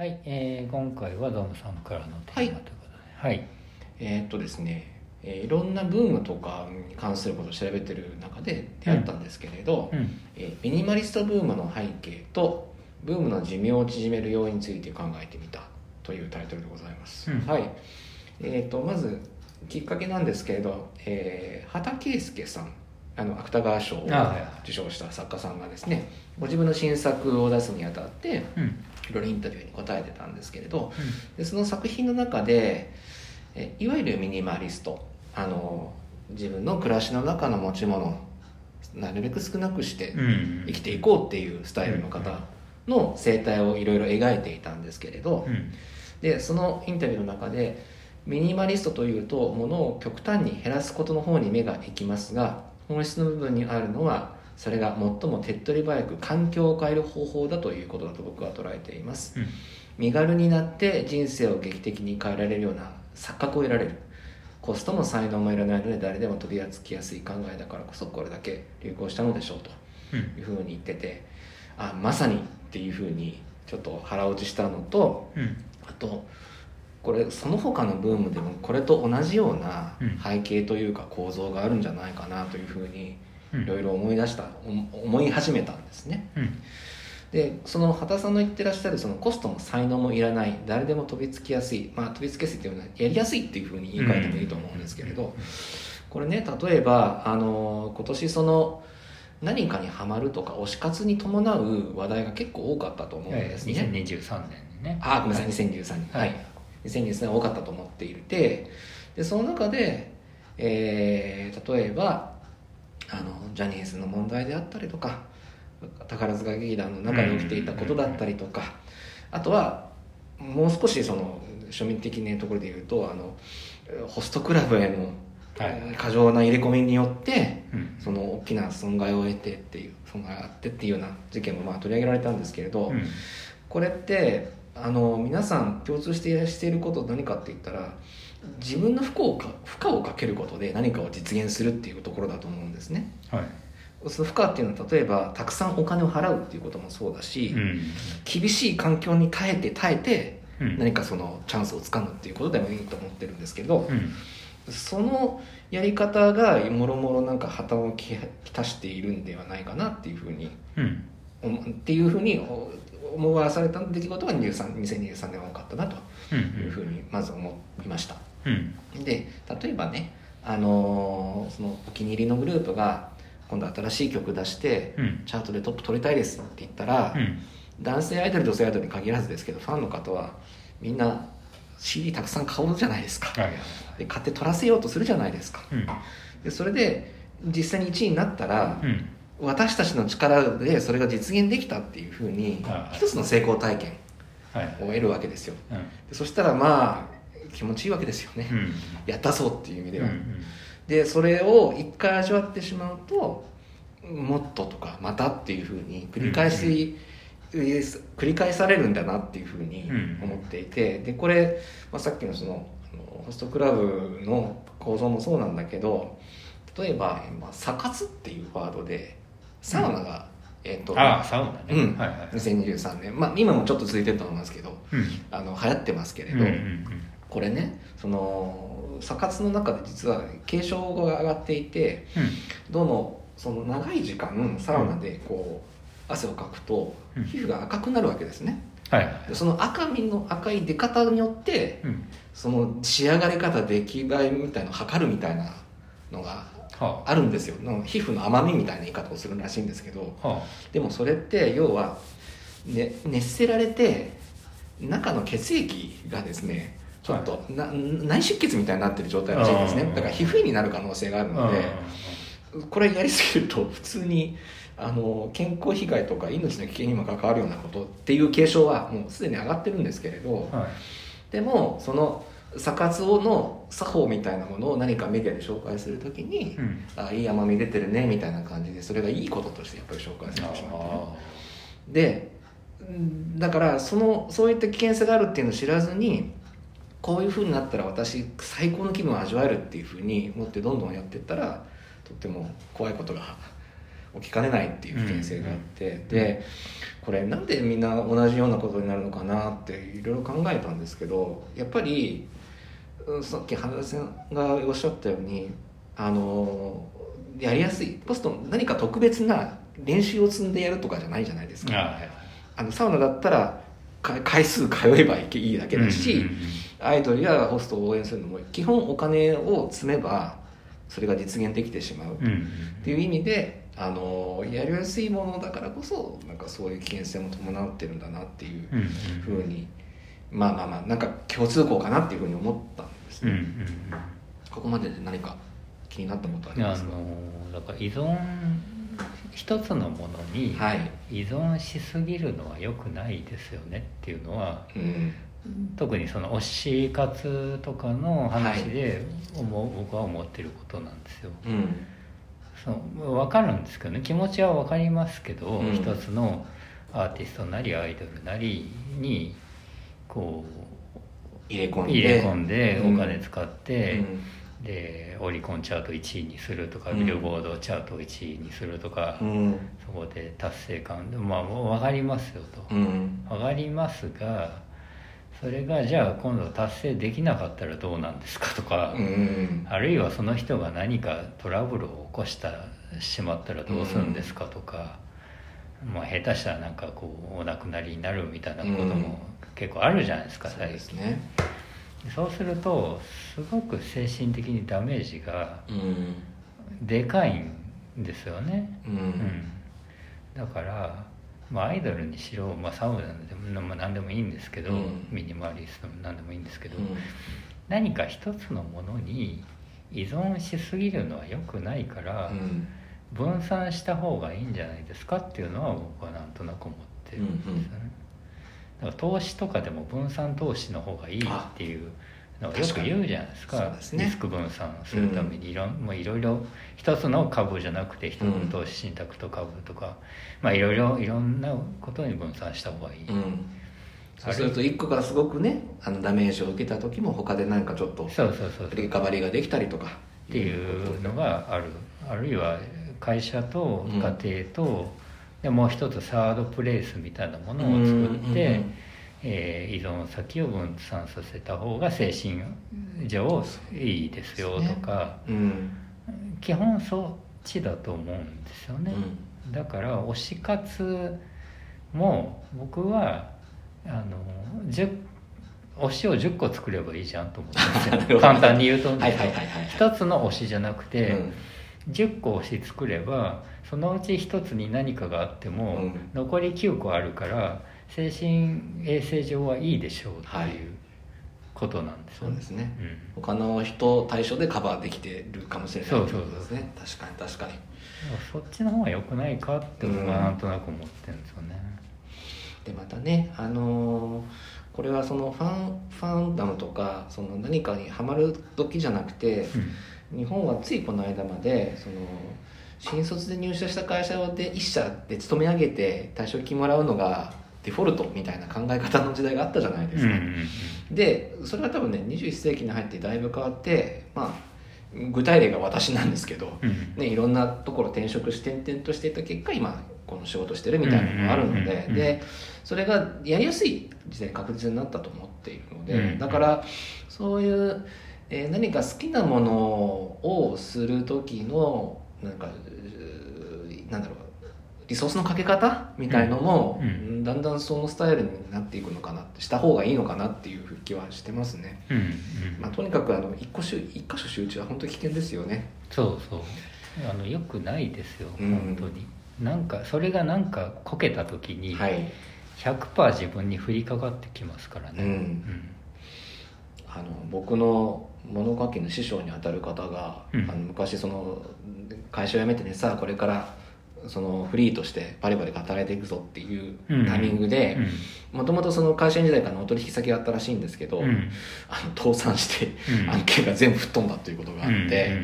はい、えー、今回はドームさんからのテーマということで、はい、えーっとですね、えーいろんなブームとかに関することを調べてる中で出会ったんですけれど、うん、えーミニマリストブームの背景とブームの寿命を縮める要因について考えてみたというタイトルでございます、うん。はい。えー、とまずきっかけなんですけれど、えー畑圭介さんあの芥川賞を受賞した作家さんがですねご自分の新作を出すにあたってうん、いろいろインタビューに答えてたんですけれどでその作品の中でえいわゆるミニマリストあの自分の暮らしの中の持ち物をなるべく少なくしてうん、生きていこうっていうスタイルの方の生態をいろいろ描いていたんですけれどうん、でそのインタビューの中でミニマリストというと物を極端に減らすことの方に目が行きますが本質の部分にあるのはそれが最も手っ取り早く環境を変える方法だということだと僕は捉えています。うん、身軽になって人生を劇的に変えられるような錯覚を得られる。コストも才能もいらないので誰でも取り扱いやすい考えだからこそこれだけ流行したのでしょうとうん、いうふうに言っててあまさにっていうふうにちょっと腹落ちしたのとうん、あとこれその他のブームでもこれと同じようなうん。背景というか構造があるんじゃないかなというふうにうん。いろいろ思い出したお思い始めたんですね。うん、でその畑さんの言ってらっしゃるそのコストも才能もいらない。誰でも飛びつきやすい。まあ飛びつきやすいっていうのはやりやすいっていうふうに言い換えてもいいと思うんですけれど、これね例えばあの今年その何かにはまるとか推し活に伴う話題が結構多かったと思うんですね。2023年にね。あごめんなさい。2013年。ははいい、2013年多かったと思っていてでその中で、えー例えばあのジャニーズの問題であったりとか宝塚劇団の中で起きていたことだったりとかあとはもう少しその庶民的なところで言うとあのホストクラブへのはい。過剰な入れ込みによってうん、その大きな損害を得てっていう損害があってっていうような事件もまあ取り上げられたんですけれど、うん、これってあの皆さん共通してしていること何かって言ったら自分の負荷をか負荷をかけることで何かを実現するっていうところだと思うんですね。はい、その負荷っていうのは例えばたくさんお金を払うっていうこともそうだし、うん、厳しい環境に耐えて耐えてうん、何かそのチャンスをつかむっていうことでもいいと思ってるんですけど、うん、そのやり方がもろもろなんか破綻をきたしているんではないかなっていうふうにうん、思っていうふうにお思わされた出来事が23 2023年は多かったなとうん、いうふうにまず思いました。うん、で例えばね、あのーそのお気に入りのグループが今度新しい曲出してうん、チャートでトップ取りたいですって言ったら、うん、男性アイドル女性アイドルに限らずですけどファンの方はみんな CD たくさん買おうじゃないですか。はい、で買って取らせようとするじゃないですか。うん、でそれで実際に1位になったら、うん、私たちの力でそれが実現できたっていうふうにはい一つの成功体験はい、を得るわけですよ。うん、でそしたらまあ気持ちいいわけですよね、うん、やったぞっていう意味では、うん、でそれを一回味わってしまうともっととかまたっていうふうに繰り返し、繰り返されるんだなっていうふうに思っていて、でこれ、まあ、さっきのそのホストクラブの構造もそうなんだけど例えば、まあ、サ活っていうワードでサウナが、えっとああ、サウナね。うん。はい、はい。2023年、まあ、今もちょっと続いてると思いますけどうん、あの流行ってますけれど、うん、うん、これねそのサ活の中で実は軽症が上がっていてうん、どうもその長い時間サウナでこう汗をかくとうん。皮膚が赤くなるわけですね。はい、はい。でその赤みの赤い出方によってうん、その仕上がり方出来栄えみたいのを測るみたいなのがはあ。るんですよ。の皮膚の甘みみたいな言い方をするらしいんですけど。あ、はでもそれって要は、ね、熱せられて中の血液がですねちょっと、な内出血みたいになってる状態らしいんですね。だから皮膚炎になる可能性があるあ。のでこれやりすぎると普通にあの健康被害とか命の危険にも関わるようなことっていう警鐘はもうすでに上がってるんですけれど。はい。でもそのサ活をの作法みたいなものを何かメディアで紹介するときに、うん。あいい甘み出てるねみたいな感じでそれがいいこととしてやっぱり紹介されてしまってね。あでうんだからそのそういった危険性があるっていうのを知らずにこういうふうになったら私最高の気分を味わえるっていうふうに思ってどんどんやっていったらとっても怖いことが起きかねないっていう危険性があって、でこれなんでみんな同じようなことになるのかなっていろいろ考えたんですけどやっぱりさっき花田さんがおっしゃったようにあのやりやすいポスト何か特別な練習を積んでやるとかじゃないじゃないですか。ああのサウナだったら回数通えばいいだけだし、アイドルやホストを応援するのも基本お金を積めばそれが実現できてしまう。っていう意味で、あのやりやすいものだからこそなんかそういう危険性も伴ってるんだなっていうふうに、まあまあまあなんか共通項かなっていうふうに思ったんですね。ここまでで何か気になったことありますか、あのだから依存一つのものに依存しすぎるのは良くないですよねっていうのは、うん、特にその推し活とかの話で思う、はい、僕は思ってることなんですよ。うん、その分かるんですけどね。気持ちは分かりますけど、うん、一つのアーティストなりアイドルなりにこう入れ込んで。入れ込んでお金使って、うん。でオリコンチャート1位にするとか、ビルボードチャート1位にするとか、うん、そこで達成感。でまあ分かりますよと、うん、分かりますがそれがじゃあ今度達成できなかったらどうなんですかとか、うん、あるいはその人が何かトラブルを起こしたしまったらどうするんですかとか、まあ、下手したらなんかこうお亡くなりになるみたいなことも結構あるじゃないですか、最近。ねそうするとすごく精神的にダメージがでかいんですよね、うん、うん、だからまあ、アイドルにしろ、まあ、サウナでも、まあ、何でもいいんですけど、うん、ミニマリストも何でもいいんですけど、うん、何か一つのものに依存しすぎるのは良くないから、うん、分散した方がいいんじゃないですかっていうのは僕はなんとなく思ってるんですよね。だから投資とかでも分散投資の方がいいっていうのをよく言うじゃないですか、ね、リスク分散するためにいろ,、もういろいろ一つの株じゃなくて一つの投資信託と株とか、まあいろいろいろんなことに分散した方がいい。うん。そうすると1個からすごくねあのダメージを受けた時も他で何かちょっとリカバリーができたりとか。っていうのがある。あるいは会社と家庭と、でもう一つサードプレイスみたいなものを作って、えー、依存先を分散させた方が精神上いいですよとか、ねうん、基本そっちだと思うんですよね、うん、だから推し活も僕はあの推しを10個作ればいいじゃんと思って簡単に言うと一つの推しじゃなくて、うん10個推し作ればそのうち1つに何かがあっても、うん、残り9個あるから精神衛生上はいいでしょうっていうことなんですよ。ね、そうですね、うん、他の人対象でカバーできてるかもしれない。そうそうですね。確かに確かに。そっちの方が良くないかって僕はなんとなく思ってるんですよね、でまたねあのーこれはそのファンファンダムとかその何かにはまる時じゃなくて、うん日本はついこの間までその新卒で入社した会社で1社で勤め上げて退職金もらうのがデフォルトみたいな考え方の時代があったじゃないですか、でそれは多分ね21世紀に入ってだいぶ変わってまあ具体例が私なんですけど、うん、ね、いろんなところ転職して転々としていた結果今この仕事してるみたいなのがあるので、でそれがやりやすい時代確実になったと思っているので、だからそういうえー、何か好きなものをする時のなんかなんだろうリソースのかけ方みたいのも、うん。うん、だんだんそのスタイルになっていくのかなってした方がいいのかなっていう気はしてますね、うんうん、まあ、とにかくあの一個一箇所集中は本当に危険ですよね。そうそう。あのよくないですよ、うん、本当に。なんかそれがなんかこけた時に100%自分に降りかかってきますからね、うんあの僕の物書きの師匠にあたる方が、うん、あの昔その会社を辞めてねさあこれからそのフリーとしてバリバリ働いていくぞっていうタイミングでもともとその会社員時代からのお取引先があったらしいんですけど、うん、あの倒産して案件が全部吹っ飛んだということがあって、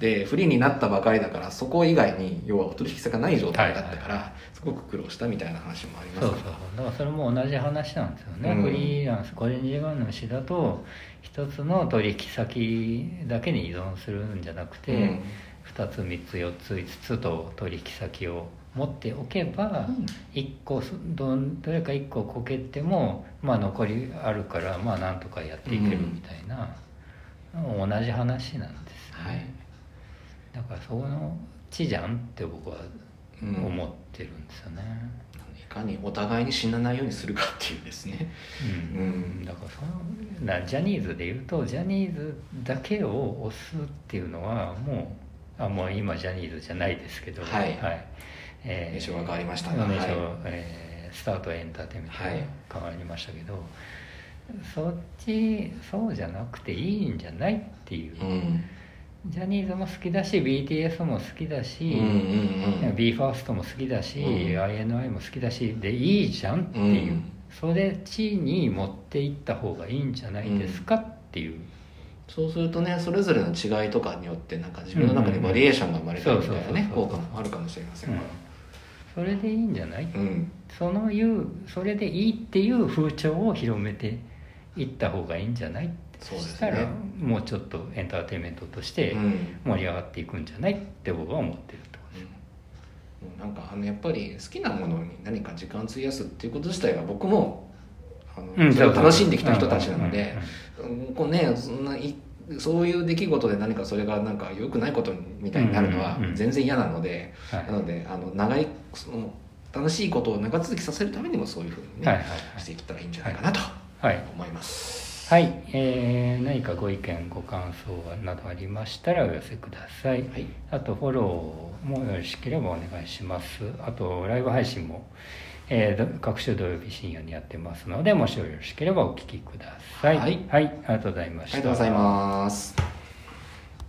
でフリーになったばかりだからそこ以外に要はお取引先がない状態だったから、すごく苦労したみたいな話もあります。そうそうだからそれも同じ話なんですよね、うん、フリーランス個人事業主だと一つの取引先だけに依存するんじゃなくて、うん、2つ3つ4つ5つと取引先を持っておけば、うん、1個どどれか1個こけても、まあ、残りあるからまあなんとかやっていけるみたいな、うん、同じ話なんですよね、はい、だからその地じゃんって僕は思ってるんですよね、いかにお互いに死なないようにするかっていうですね、うん、うん、だからそのなジャニーズでいうとジャニーズだけを押すっていうのはもうあもう今ジャニーズじゃないですけど。はい、はい。えー、名称が変わりましたが、名称、はい、えー、スタートエンターテインメントが変わりましたけど、はい、そっちそうじゃなくていいんじゃないっていう、うん、ジャニーズも好きだし BTS も好きだし、うんうんうん、BE:FIRST も好きだし、うん、INI も好きだしでいいじゃんっていう、うん、それ地に持っていった方がいいんじゃないですかっていう。そうするとねそれぞれの違いとかによってなんか自分の中でバリエーションが生まれたみたいなね効果もあるかもしれませんが、それでいいんじゃない、うん、そのいうそれでいいっていう風潮を広めていった方がいいんじゃない？そうです、ね、したらもうちょっとエンターテインメントとして盛り上がっていくんじゃないって僕は思ってるところです、うん、なんかあのやっぱり好きなものに何か時間費やすっていうこと自体は僕もあの、うん、それを楽しんできた人たちなので、こうねそんないそういう出来事で何かそれがなんか良くないことみたいになるのは全然嫌なので、なのであの長いその楽しいことを長続きさせるためにもそういうふうにね、していったらいいんじゃないかなと思います。はい、はい、えー、何かご意見ご感想などありましたらお寄せください、はい、あとフォローもよろしければお願いしますあとライブ配信もえー、各種土曜日深夜にやってますのでもしよろしければお聞きください。はい、はい、ありがとうございました。ありがとうございます。